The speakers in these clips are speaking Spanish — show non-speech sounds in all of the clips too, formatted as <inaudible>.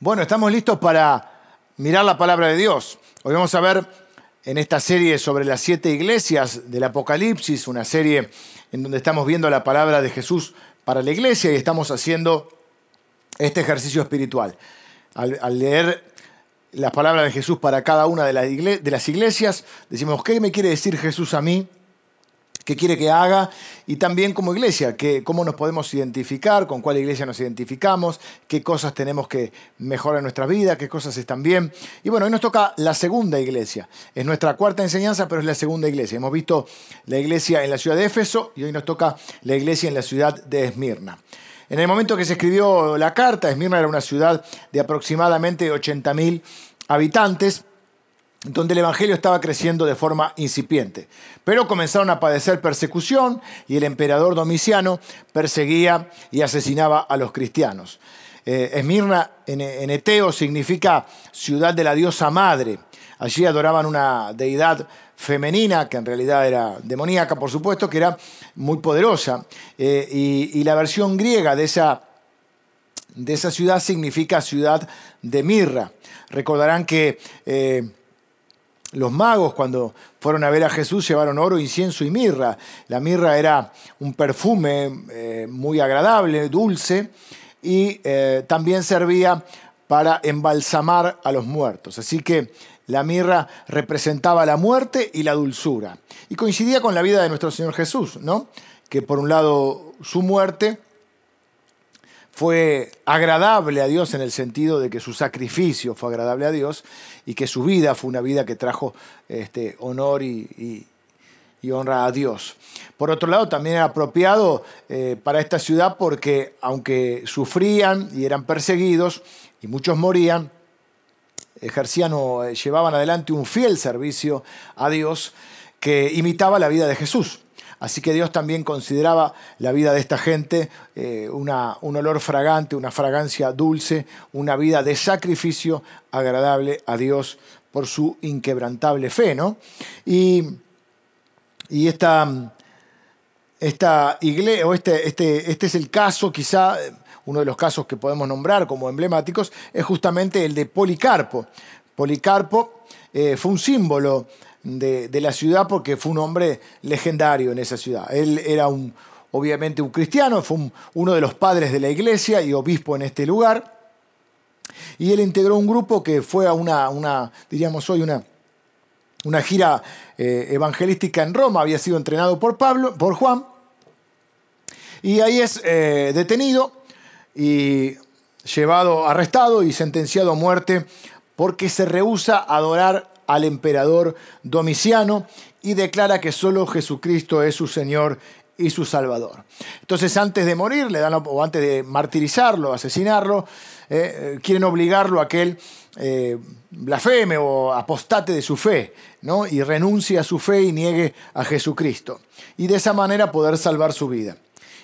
Bueno, estamos listos para mirar la palabra de Dios. Hoy vamos a ver en esta serie sobre las siete iglesias del Apocalipsis, una serie en donde estamos viendo la palabra de Jesús para la iglesia y estamos haciendo este ejercicio espiritual. Al, leer las palabras de Jesús para cada una de las iglesias, decimos, ¿qué me quiere decir Jesús a mí? Qué quiere que haga y también como iglesia, que, cómo nos podemos identificar, con cuál iglesia nos identificamos, qué cosas tenemos que mejorar en nuestra vida, qué cosas están bien. Y bueno, hoy nos toca la segunda iglesia. Es nuestra cuarta enseñanza, pero es la segunda iglesia. Hemos visto la iglesia en la ciudad de Éfeso y hoy nos toca la iglesia en la ciudad de Esmirna. En el momento que se escribió la carta, Esmirna era una ciudad de aproximadamente 80.000 habitantes donde el Evangelio estaba creciendo de forma incipiente. Pero comenzaron a padecer persecución y el emperador Domiciano perseguía y asesinaba a los cristianos. Eh, Esmirna en, en Eteo significa ciudad de la diosa madre. Allí adoraban una deidad femenina, que en realidad era demoníaca, por supuesto, que era muy poderosa. Eh, y, la versión griega de esa, de esa ciudad significa ciudad de mirra. Recordarán que eh, los magos cuando fueron a ver a Jesús llevaron oro, incienso y mirra. La mirra era un perfume eh, muy agradable, dulce, y eh, también servía para embalsamar a los muertos. Así que la mirra representaba la muerte y la dulzura. Y coincidía con la vida de nuestro Señor Jesús, ¿no? Que por un lado su muerte fue agradable a Dios en el sentido de que su sacrificio fue agradable a Dios y que su vida fue una vida que trajo este, honor y, honra a Dios. Por otro lado, también era apropiado eh, para esta ciudad porque aunque sufrían y eran perseguidos y muchos morían, ejercían o eh, llevaban adelante un fiel servicio a Dios que imitaba la vida de Jesús. Así que Dios también consideraba la vida de esta gente eh, una, un olor fragante, una fragancia dulce, una vida de sacrificio agradable a Dios por su inquebrantable fe. ¿no? Y, y esta, esta iglesia, o este, este, este es el caso, quizá uno de los casos que podemos nombrar como emblemáticos, es justamente el de Policarpo. Policarpo eh, fue un símbolo de, la ciudad porque fue un hombre legendario en esa ciudad. Él era un, obviamente un cristiano, fue uno de los padres de la iglesia y obispo en este lugar. Y él integró un grupo que fue a una, una diríamos hoy, una, una gira eh, evangelística en Roma, había sido entrenado por Pablo, por Juan, y ahí es eh, detenido y llevado, arrestado y sentenciado a muerte porque se rehúsa a adorar al emperador Domiciano y declara que solo Jesucristo es su Señor y su Salvador. Entonces antes de morir, le dan, o antes de martirizarlo, asesinarlo, eh, eh, quieren obligarlo a que él eh, blasfeme o apostate de su fe, ¿no? y renuncie a su fe y niegue a Jesucristo. Y de esa manera poder salvar su vida.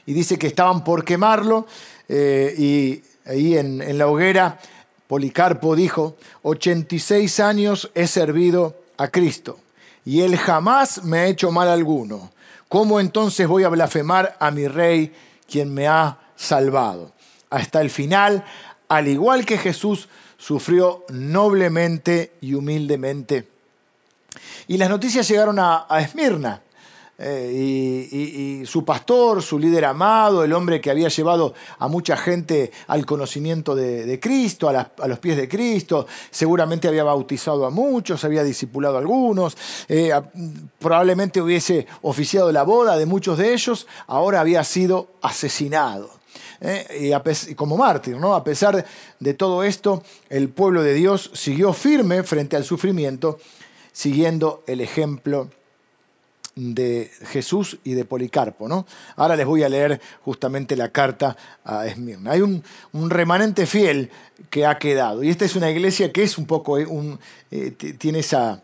Y dice que estaban por quemarlo y ahí en la hoguera Policarpo dijo, 86 años he servido a Cristo y él jamás me ha hecho mal alguno. ¿Cómo entonces voy a blasfemar a mi rey quien me ha salvado? Hasta el final, al igual que Jesús, sufrió noblemente y humildemente. Y las noticias llegaron a, Esmirna. Eh, y, su pastor, su líder amado, el hombre que había llevado a mucha gente al conocimiento de, Cristo, a, los pies de Cristo, seguramente había bautizado a muchos, había discipulado a algunos, eh, probablemente hubiese oficiado la boda de muchos de ellos, ahora había sido asesinado. Eh, y, como mártir, ¿no? A pesar de todo esto, el pueblo de Dios siguió firme frente al sufrimiento, siguiendo el ejemplo de Jesús y de Policarpo. ¿no? Ahora les voy a leer justamente la carta a Esmirna. Hay un, remanente fiel que ha quedado. Y esta es una iglesia que es un poco, eh, eh, tiene esa,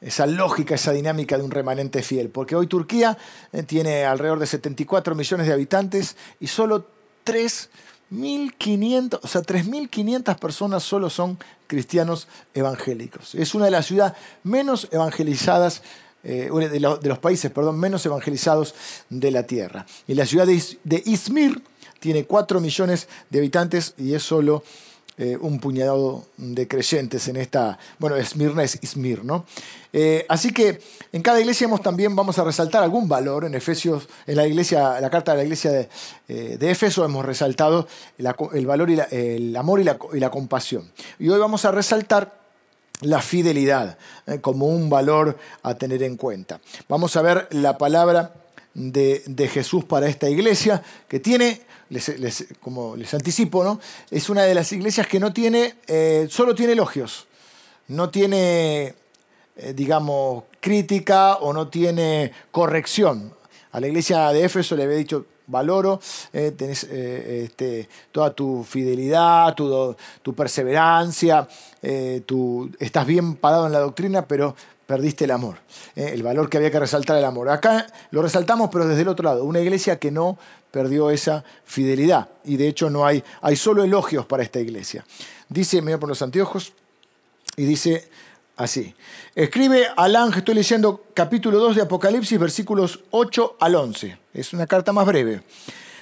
esa lógica, esa dinámica de un remanente fiel. Porque hoy Turquía eh, tiene alrededor de 74 millones de habitantes y solo 3.500, o sea, 3.500 personas solo son cristianos evangélicos. Es una de las ciudades menos evangelizadas eh, de, los países perdón, menos evangelizados de la tierra. Y la ciudad de, Izmir tiene 4 millones de habitantes y es solo eh, un puñado de creyentes en esta, bueno, Esmirna es Ismir, ¿no? Eh, así que en cada iglesia hemos, también vamos a resaltar algún valor. En Efesios, en la iglesia, la carta de la iglesia de, eh, de Éfeso hemos resaltado el valor y el amor y la, compasión. Y hoy vamos a resaltar la fidelidad como un valor a tener en cuenta. Vamos a ver la palabra de, de Jesús para esta iglesia que tiene como les anticipo, ¿no? es una de las iglesias que no tiene, eh, solo tiene elogios, no tiene, eh, digamos, crítica o no tiene corrección. A la iglesia de Éfeso le había dicho, valoro, eh, tenés este, toda tu fidelidad, tu, tu perseverancia, tu, estás bien parado en la doctrina, pero perdiste el amor. el valor que había que resaltar el amor. Acá lo resaltamos, pero desde el otro lado. Una iglesia que no perdió esa fidelidad. Y de hecho no hay, hay solo elogios para esta iglesia. Dice, voy por los anteojos, y dice así. Escribe al ángel, estoy leyendo capítulo 2 de Apocalipsis, versículos 8 al 11. Es una carta más breve.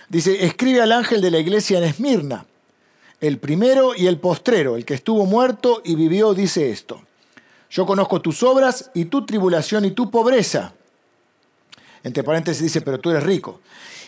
Dice, escribe al ángel de la iglesia en Esmirna, el primero y el postrero, el que estuvo muerto y vivió, dice esto. Yo conozco tus obras y tu tribulación y tu pobreza. Entre paréntesis dice, pero tú eres rico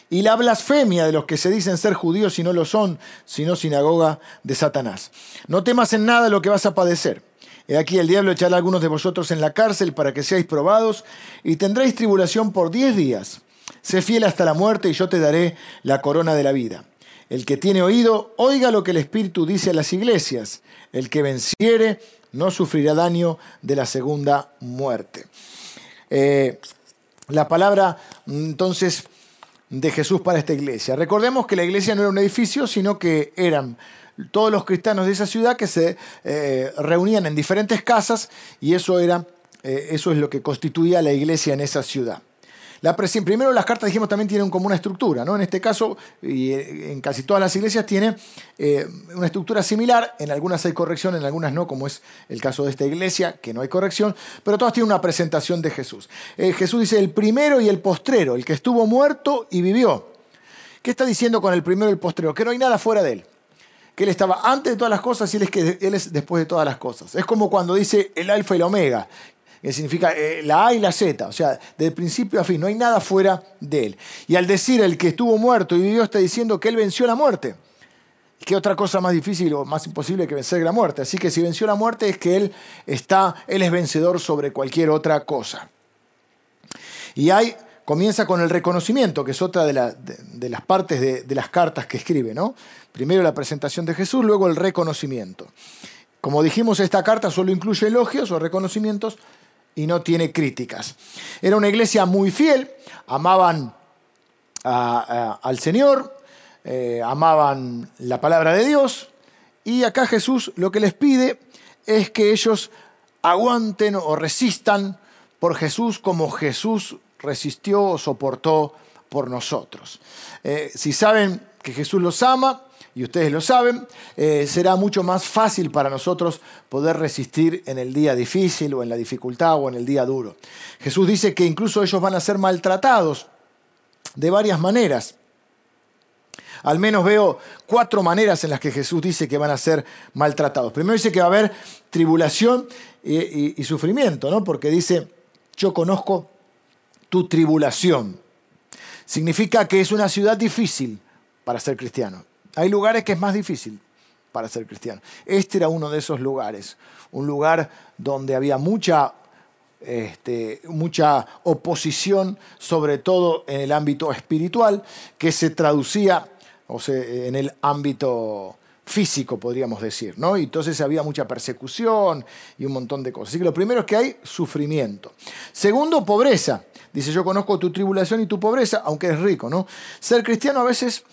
y la blasfemia de los que se dicen ser judíos y no lo son, sino sinagoga de Satanás. No temas en nada lo que vas a padecer. He aquí el diablo echará a algunos de vosotros en la cárcel para que seáis probados y tendréis tribulación por diez días. Sé fiel hasta la muerte y yo te daré la corona de la vida. El que tiene oído, oiga lo que el Espíritu dice a las iglesias. El que venciere no sufrirá daño de la segunda muerte. Eh, la palabra entonces de Jesús para esta iglesia. Recordemos que la iglesia no era un edificio, sino que eran todos los cristianos de esa ciudad que se eh, reunían en diferentes casas y eso, era, eh, eso es lo que constituía la iglesia en esa ciudad primero las cartas, dijimos, también tienen como una estructura. ¿no? En este caso, y eh, en casi todas las iglesias, tiene una estructura similar. En algunas hay corrección, en algunas no, como es el caso de esta iglesia, que no hay corrección. Pero todas tienen una presentación de Jesús. Jesús dice el primero y el postrero, el que estuvo muerto y vivió. ¿Qué está diciendo con el primero y el postrero? Que no hay nada fuera de él que Él estaba antes de todas las cosas y Él es, que él es después de todas las cosas. Es como cuando dice el alfa y la omega, que significa eh, la A y la Z, o sea, de principio a fin, no hay nada fuera de él. Y al decir el que estuvo muerto y vivió, está diciendo que él venció la muerte. ¿Qué otra cosa más difícil o más imposible que vencer la muerte? Así que si venció la muerte es que él está, él es vencedor sobre cualquier otra cosa. Y hay, comienza con el reconocimiento, que es otra de, las partes de, las cartas que escribe, ¿no? Primero la presentación de Jesús, luego el reconocimiento. Como dijimos, esta carta solo incluye elogios o reconocimientos, y no tiene críticas. Era una iglesia muy fiel, amaban al Señor, eh, amaban la palabra de Dios y acá Jesús lo que les pide es que ellos aguanten o resistan por Jesús como Jesús resistió o soportó por nosotros. Eh, si saben que Jesús los ama, y ustedes lo saben, eh, será mucho más fácil para nosotros poder resistir en el día difícil o en la dificultad o en el día duro. Jesús dice que incluso ellos van a ser maltratados de varias maneras. Al menos veo cuatro maneras en las que Jesús dice que van a ser maltratados. Primero dice que va a haber tribulación y, y sufrimiento, ¿no? Porque dice, yo conozco tu tribulación. Significa que es una ciudad difícil para ser cristiano. Hay lugares que es más difícil para ser cristiano. Este era uno de esos lugares, un lugar donde había mucha, este, mucha oposición, sobre todo en el ámbito espiritual, que se traducía o en el ámbito físico, podríamos decir, ¿no? Y entonces había mucha persecución y un montón de cosas. Así que lo primero es que hay sufrimiento. Segundo, pobreza. Dice, yo conozco tu tribulación y tu pobreza, aunque eres rico, ¿no? Ser cristiano a veces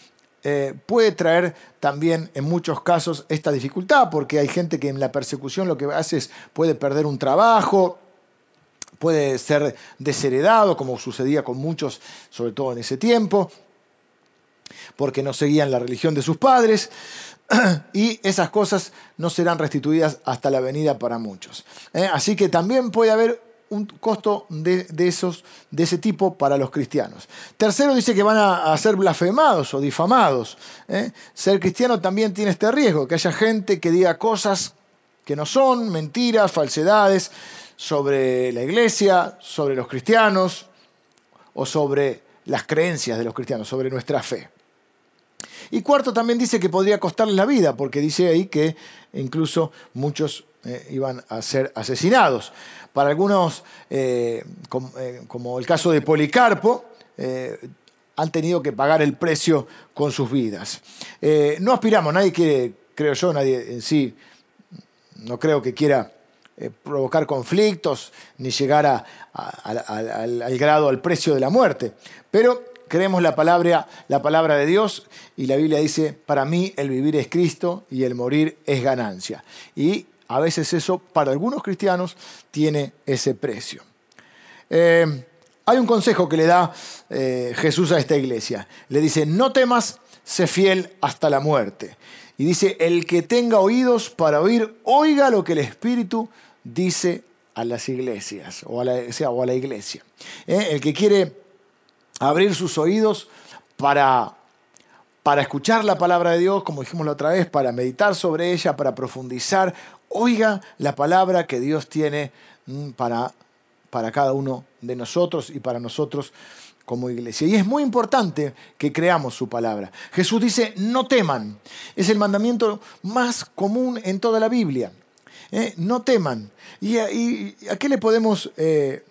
eh, puede traer también en muchos casos esta dificultad, porque hay gente que en la persecución lo que hace es puede perder un trabajo, puede ser desheredado, como sucedía con muchos, sobre todo en ese tiempo, porque no seguían la religión de sus padres, <clears throat> y esas cosas no serán restituidas hasta la venida para muchos. ¿eh? Así que también puede haber un costo de, esos, de ese tipo para los cristianos. Tercero dice que van a, ser blasfemados o difamados. ¿eh? Ser cristiano también tiene este riesgo, que haya gente que diga cosas que no son, mentiras, falsedades sobre la iglesia, sobre los cristianos o sobre las creencias de los cristianos, sobre nuestra fe. Y cuarto, también dice que podría costarles la vida, porque dice ahí que incluso muchos eh, iban a ser asesinados. Para algunos, eh, eh, como, el caso de Policarpo, han tenido que pagar el precio con sus vidas. no aspiramos, nadie quiere, creo yo, nadie en sí, no creo que quiera provocar conflictos ni llegar al grado, al precio de la muerte. Pero creemos la palabra, la palabra de Dios y la Biblia dice, para mí el vivir es Cristo y el morir es ganancia. Y a veces eso para algunos cristianos tiene ese precio. Eh, hay un consejo que le da eh, Jesús a esta iglesia. Le dice, no temas, sé fiel hasta la muerte. Y dice, el que tenga oídos para oír, oiga lo que el Espíritu dice a las iglesias o a la, o a la iglesia. Eh, el que quiere abrir sus oídos para, para escuchar la palabra de Dios, como dijimos la otra vez, para meditar sobre ella, para profundizar. Oiga la palabra que Dios tiene mm, para, para cada uno de nosotros y para nosotros como iglesia. Y es muy importante que creamos su palabra. Jesús dice, no teman. Es el mandamiento más común en toda la Biblia. ¿eh? No teman. ¿Y a, qué le podemos eh,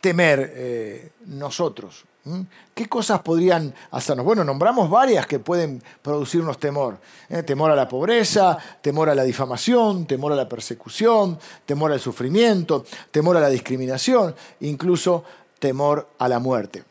temer eh, nosotros? ¿Mm? ¿Qué cosas podrían hacernos? Bueno, nombramos varias que pueden producirnos temor. ¿eh? Temor a la pobreza, temor a la difamación, temor a la persecución, temor al sufrimiento, temor a la discriminación, incluso temor a la muerte.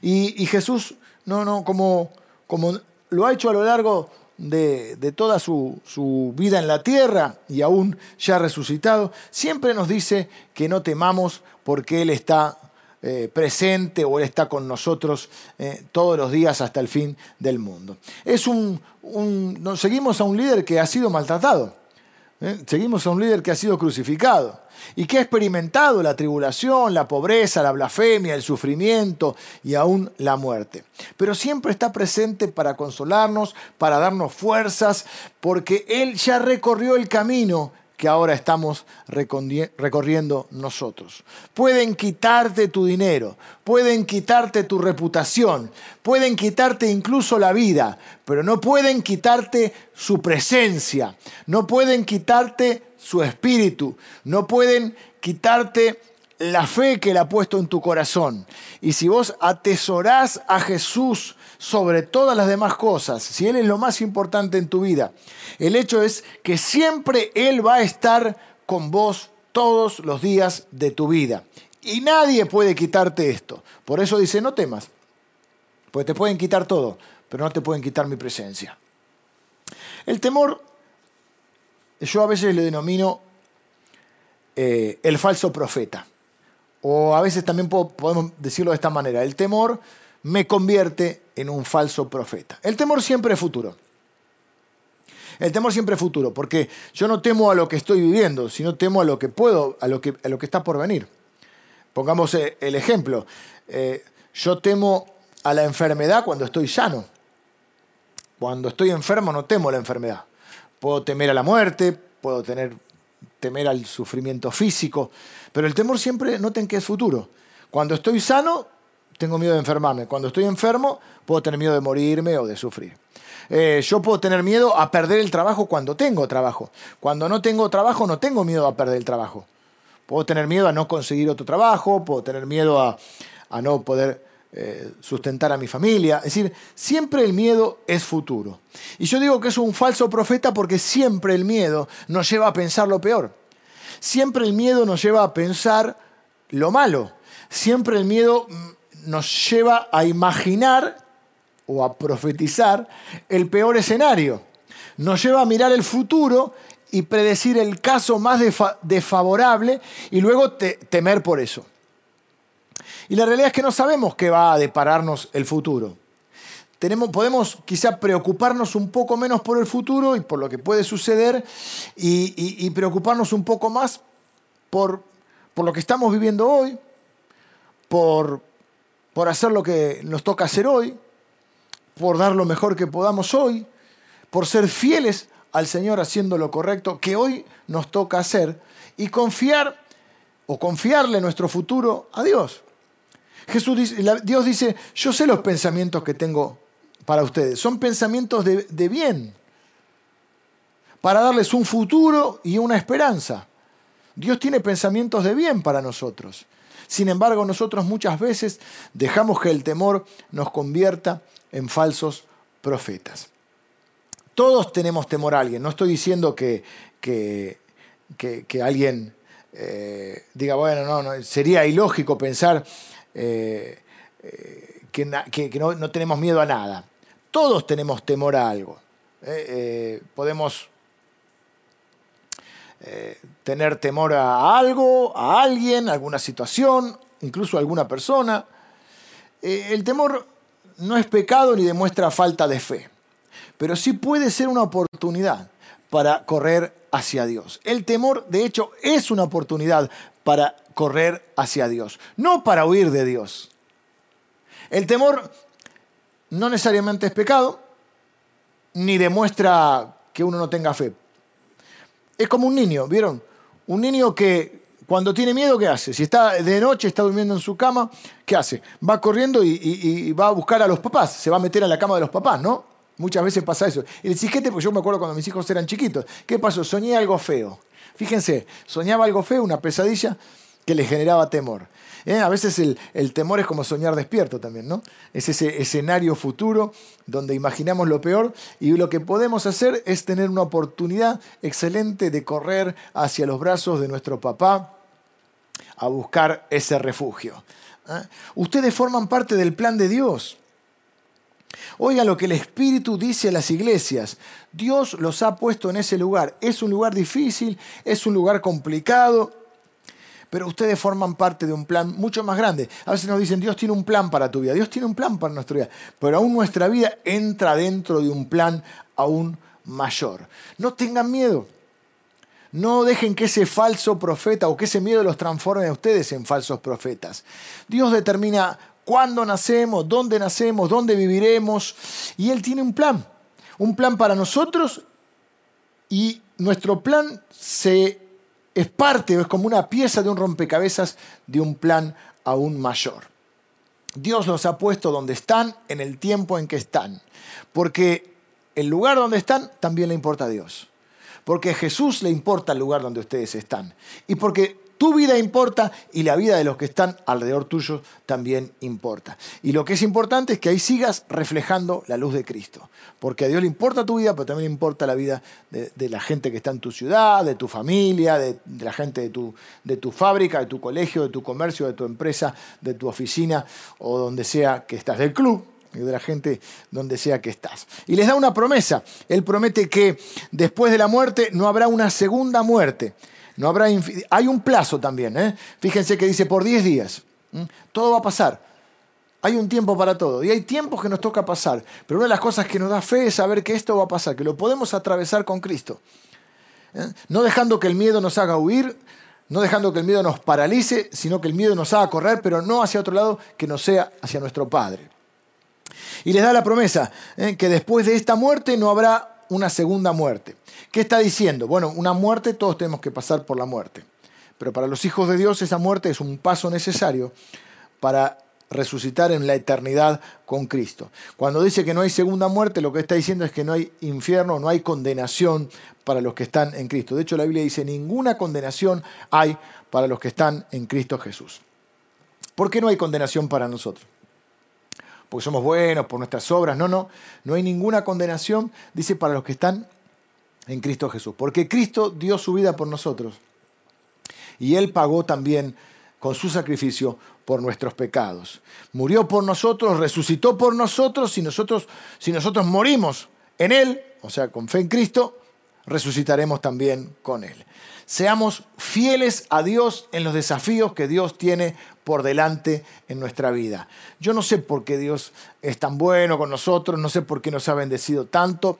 Y, Jesús, no, no, como, como lo ha hecho a lo largo de, de, toda su, su, vida en la tierra y aún ya resucitado, siempre nos dice que no temamos porque Él está eh, presente o Él está con nosotros eh, todos los días hasta el fin del mundo. Es un, seguimos a un líder que ha sido maltratado, ¿eh? seguimos a un líder que ha sido crucificado y que ha experimentado la tribulación, la pobreza, la blasfemia, el sufrimiento y aún la muerte. Pero siempre está presente para consolarnos, para darnos fuerzas, porque Él ya recorrió el camino que ahora estamos recorriendo nosotros. Pueden quitarte tu dinero, pueden quitarte tu reputación, pueden quitarte incluso la vida, pero no pueden quitarte su presencia, no pueden quitarte su espíritu, no pueden quitarte la fe que Él ha puesto en tu corazón. Y si vos atesorás a Jesús sobre todas las demás cosas, si Él es lo más importante en tu vida, el hecho es que siempre Él va a estar con vos todos los días de tu vida. Y nadie puede quitarte esto. Por eso dice, no temas, porque te pueden quitar todo, pero no te pueden quitar mi presencia. El temor, yo a veces le denomino eh, el falso profeta. O a veces también podemos decirlo de esta manera, el temor me convierte en un falso profeta. El temor siempre es futuro. El temor siempre es futuro, porque yo no temo a lo que estoy viviendo, sino temo a lo que puedo, a lo que, a lo que está por venir. Pongamos eh, el ejemplo. Eh, yo temo a la enfermedad cuando estoy sano. Cuando estoy enfermo no temo la enfermedad. Puedo temer a la muerte, puedo tener, temer al sufrimiento físico, pero el temor siempre noten que es futuro. Cuando estoy sano, tengo miedo de enfermarme. Cuando estoy enfermo, puedo tener miedo de morirme o de sufrir. Eh, yo puedo tener miedo a perder el trabajo cuando tengo trabajo. Cuando no tengo trabajo, no tengo miedo a perder el trabajo. Puedo tener miedo a no conseguir otro trabajo, puedo tener miedo a, no poder eh, sustentar a mi familia. Es decir, siempre el miedo es futuro. Y yo digo que es un falso profeta porque siempre el miedo nos lleva a pensar lo peor. Siempre el miedo nos lleva a pensar lo malo. Siempre el miedo mm, nos lleva a imaginar o a profetizar el peor escenario. Nos lleva a mirar el futuro y predecir el caso más desfavorable y luego temer por eso. Y la realidad es que no sabemos qué va a depararnos el futuro. Tenemos, podemos quizá preocuparnos un poco menos por el futuro y por lo que puede suceder y, preocuparnos un poco más por, por lo que estamos viviendo hoy, por, por hacer lo que nos toca hacer hoy, por dar lo mejor que podamos hoy, por ser fieles al Señor haciendo lo correcto que hoy nos toca hacer y confiar o confiarle nuestro futuro a Dios. Jesús dice, Dios dice, yo sé los pensamientos que tengo para ustedes. Son pensamientos de, de bien, para darles un futuro y una esperanza. Dios tiene pensamientos de bien para nosotros. Sin embargo, nosotros muchas veces dejamos que el temor nos convierta en falsos profetas. Todos tenemos temor a alguien. No estoy diciendo que, que, alguien eh, diga, bueno, no, no, sería ilógico pensar eh, eh, que, no, no, tenemos miedo a nada. Todos tenemos temor a algo. podemos tener temor a algo, a alguien, a alguna situación, incluso a alguna persona. el temor no es pecado ni demuestra falta de fe pero sí puede ser una oportunidad para correr hacia Dios. El temor, de hecho, es una oportunidad para correr hacia Dios, no para huir de Dios. El temor no necesariamente es pecado, ni demuestra que uno no tenga fe. Es como un niño, ¿vieron? Un niño que cuando tiene miedo, ¿qué hace? Si está de noche, está durmiendo en su cama, ¿qué hace? Va corriendo y, va a buscar a los papás, se va a meter a la cama de los papás, ¿no? Muchas veces pasa eso. Y el porque yo me acuerdo cuando mis hijos eran chiquitos. ¿Qué pasó? Soñé algo feo. Fíjense, soñaba algo feo, una pesadilla que le generaba temor. ¿Eh? A veces el, temor es como soñar despierto también, ¿no? Es ese escenario futuro donde imaginamos lo peor y lo que podemos hacer es tener una oportunidad excelente de correr hacia los brazos de nuestro papá a buscar ese refugio. ¿eh? Ustedes forman parte del plan de Dios. Oiga lo que el Espíritu dice a las iglesias. Dios los ha puesto en ese lugar. Es un lugar difícil, es un lugar complicado, pero ustedes forman parte de un plan mucho más grande. A veces nos dicen, Dios tiene un plan para tu vida, Dios tiene un plan para nuestra vida, pero aún nuestra vida entra dentro de un plan aún mayor. No tengan miedo. No dejen que ese falso profeta o que ese miedo los transforme a ustedes en falsos profetas. Dios determina cuándo nacemos, dónde nacemos, dónde viviremos. Y Él tiene un plan, un plan para nosotros y nuestro plan se, es parte, es como una pieza de un rompecabezas de un plan aún mayor. Dios los ha puesto donde están en el tiempo en que están, porque el lugar donde están también le importa a Dios, porque a Jesús le importa el lugar donde ustedes están. Y porque tu vida importa y la vida de los que están alrededor tuyo también importa. Y lo que es importante es que ahí sigas reflejando la luz de Cristo. Porque a Dios le importa tu vida, pero también importa la vida de, la gente que está en tu ciudad, de tu familia, de, la gente de tu, de tu fábrica, de tu colegio, de tu comercio, de tu empresa, de tu oficina o donde sea que estás, del club, de la gente donde sea que estás. Y les da una promesa. Él promete que después de la muerte no habrá una segunda muerte. No habrá Hay un plazo también. ¿eh? Fíjense que dice por 10 días. Todo va a pasar. Hay un tiempo para todo. Y hay tiempos que nos toca pasar. Pero una de las cosas que nos da fe es saber que esto va a pasar, que lo podemos atravesar con Cristo. ¿eh? No dejando que el miedo nos haga huir, no dejando que el miedo nos paralice, sino que el miedo nos haga correr, pero no hacia otro lado, que no sea hacia nuestro Padre. Y les da la promesa ¿eh? que después de esta muerte no habrá una segunda muerte. ¿Qué está diciendo? Bueno, una muerte, todos tenemos que pasar por la muerte. Pero para los hijos de Dios esa muerte es un paso necesario para resucitar en la eternidad con Cristo. Cuando dice que no hay segunda muerte, lo que está diciendo es que no hay infierno, no hay condenación para los que están en Cristo. De hecho, la Biblia dice, ninguna condenación hay para los que están en Cristo Jesús. ¿Por qué no hay condenación para nosotros? Porque somos buenos, por nuestras obras. No, no, no hay ninguna condenación, dice, para los que están en Cristo Jesús. Porque Cristo dio su vida por nosotros. Y Él pagó también con su sacrificio por nuestros pecados. Murió por nosotros, resucitó por nosotros. Si nosotros, si nosotros morimos en Él, o sea, con fe en Cristo, resucitaremos también con Él. Seamos fieles a Dios en los desafíos que Dios tiene por delante en nuestra vida. Yo no sé por qué Dios es tan bueno con nosotros, no sé por qué nos ha bendecido tanto,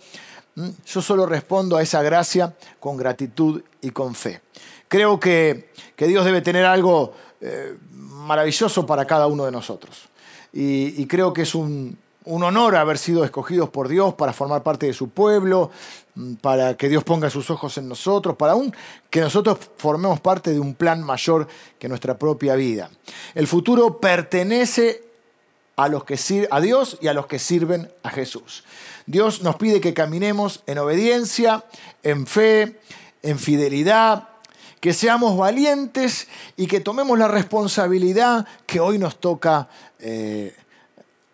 Yo solo respondo a esa gracia con gratitud y con fe. Creo que, Dios debe tener algo eh, maravilloso para cada uno de nosotros. Y, creo que es un, honor haber sido escogidos por Dios para formar parte de su pueblo, mm, para que Dios ponga sus ojos en nosotros, para que nosotros formemos parte de un plan mayor que nuestra propia vida. El futuro pertenece a, los que, a Dios y a los que sirven a Jesús. Dios nos pide que caminemos en obediencia, en fe, en fidelidad, que seamos valientes y que tomemos la responsabilidad que hoy nos toca eh,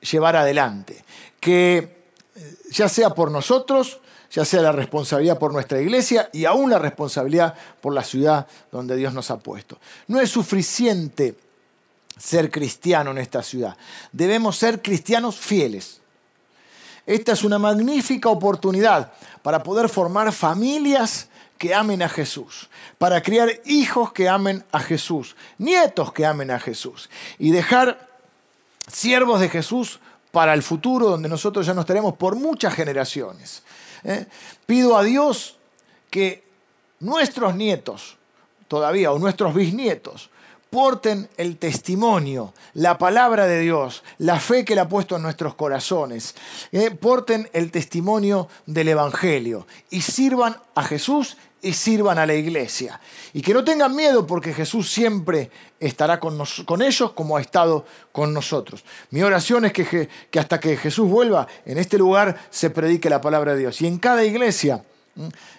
llevar adelante. Que eh, ya sea por nosotros, ya sea la responsabilidad por nuestra iglesia y aún la responsabilidad por la ciudad donde Dios nos ha puesto. No es suficiente ser cristiano en esta ciudad. Debemos ser cristianos fieles. Esta es una magnífica oportunidad para poder formar familias que amen a Jesús, para criar hijos que amen a Jesús, nietos que amen a Jesús y dejar siervos de Jesús para el futuro donde nosotros ya nos estaremos por muchas generaciones. ¿eh? Pido a Dios que nuestros nietos todavía o nuestros bisnietos porten el testimonio, la palabra de Dios, la fe que Él ha puesto en nuestros corazones, ¿eh? porten el testimonio del Evangelio y sirvan a Jesús y sirvan a la iglesia. Y que no tengan miedo porque Jesús siempre estará con, con ellos como ha estado con nosotros. Mi oración es que, que, hasta que Jesús vuelva, en este lugar se predique la palabra de Dios. Y en cada iglesia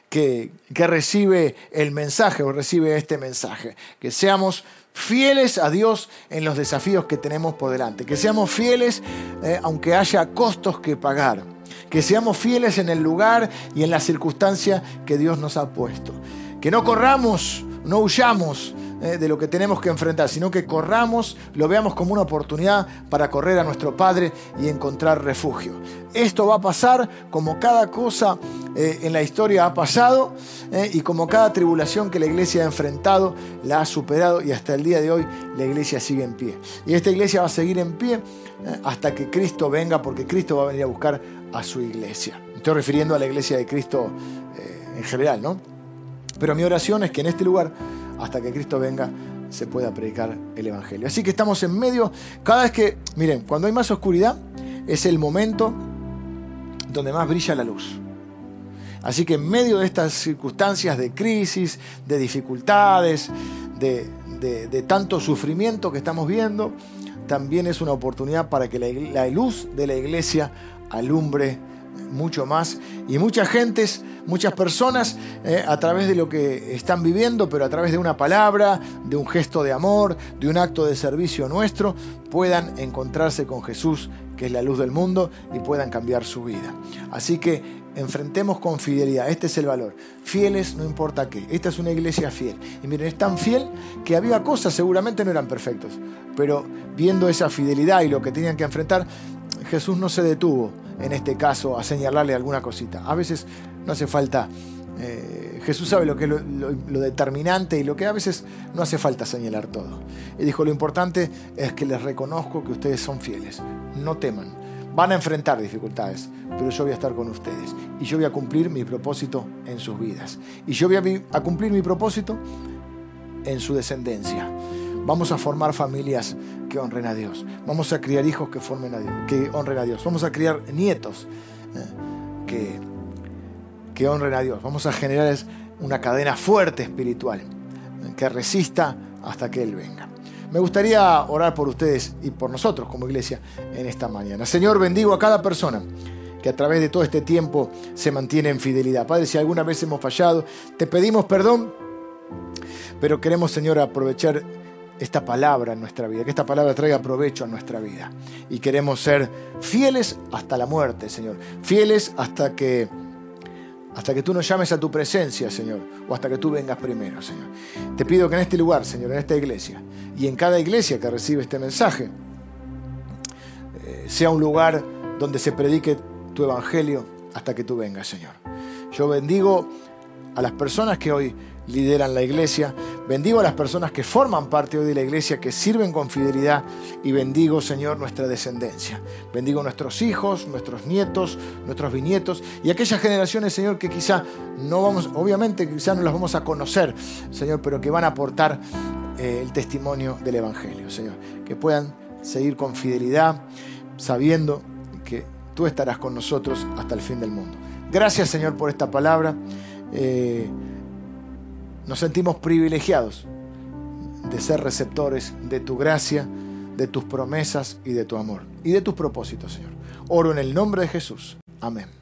que, que recibe el mensaje o recibe este mensaje, que seamos fieles a Dios en los desafíos que tenemos por delante, que seamos fieles eh, aunque haya costos que pagar que seamos fieles en el lugar y en la circunstancia que Dios nos ha puesto. Que no corramos, no huyamos eh, de lo que tenemos que enfrentar, sino que corramos, lo veamos como una oportunidad para correr a nuestro Padre y encontrar refugio. Esto va a pasar como cada cosa eh, en la historia ha pasado eh, y como cada tribulación que la iglesia ha enfrentado la ha superado y hasta el día de hoy la iglesia sigue en pie. Y esta iglesia va a seguir en pie hasta que Cristo venga porque Cristo va a venir a buscar a su iglesia. estoy refiriendo a la iglesia de Cristo eh, en general, ¿no? Pero mi oración es que en este lugar, hasta que Cristo venga, se pueda predicar el Evangelio. Así que estamos en medio, cada vez que, miren, cuando hay más oscuridad, es el momento donde más brilla la luz. Así que en medio de estas circunstancias de crisis, de dificultades, de, de tanto sufrimiento que estamos viendo, también es una oportunidad para que la, luz de la iglesia alumbre mucho más y muchas gentes, muchas personas eh, a través de lo que están viviendo, pero a través de una palabra, de un gesto de amor, de un acto de servicio nuestro, puedan encontrarse con Jesús, que es la luz del mundo, y puedan cambiar su vida. Así que enfrentemos con fidelidad, este es el valor. Fieles no importa qué, esta es una iglesia fiel. Y miren, es tan fiel que había cosas, seguramente no eran perfectos, pero viendo esa fidelidad y lo que tenían que enfrentar, Jesús no se detuvo en este caso a señalarle alguna cosita. A veces no hace falta, eh, Jesús sabe lo que es lo, determinante y lo que a veces no hace falta señalar todo. Y dijo, lo importante es que les reconozco que ustedes son fieles, no teman, van a enfrentar dificultades, pero yo voy a estar con ustedes y yo voy a cumplir mi propósito en sus vidas. Y yo voy a cumplir mi propósito en su descendencia. Vamos a formar familias que honren a Dios. Vamos a criar hijos que, formen a Dios, que honren a Dios. Vamos a criar nietos eh, que, que honren a Dios. Vamos a generar una cadena fuerte espiritual eh, que resista hasta que Él venga. Me gustaría orar por ustedes y por nosotros como iglesia en esta mañana. Señor, bendigo a cada persona que a través de todo este tiempo se mantiene en fidelidad. Padre, si alguna vez hemos fallado, te pedimos perdón, pero queremos, Señor, aprovechar esta palabra en nuestra vida, que esta palabra traiga provecho a nuestra vida. Y queremos ser fieles hasta la muerte, Señor. Fieles hasta que hasta que tú nos llames a tu presencia, Señor, o hasta que tú vengas primero, Señor. Te pido que en este lugar, Señor, en esta iglesia, y en cada iglesia que recibe este mensaje, eh, sea un lugar donde se predique tu evangelio hasta que tú vengas, Señor. Yo bendigo a las personas que hoy lideran la iglesia. Bendigo a las personas que forman parte hoy de la iglesia, que sirven con fidelidad y bendigo, Señor, nuestra descendencia. Bendigo nuestros hijos, nuestros nietos, nuestros bisnietos y aquellas generaciones, Señor, que quizá no vamos, obviamente quizá no las vamos a conocer, Señor, pero que van a aportar eh, el testimonio del Evangelio, Señor. Que puedan seguir con fidelidad, sabiendo que tú estarás con nosotros hasta el fin del mundo. Gracias, Señor, por esta palabra. Eh, nos sentimos privilegiados de ser receptores de tu gracia, de tus promesas y de tu amor y de tus propósitos, Señor. Oro en el nombre de Jesús. Amén.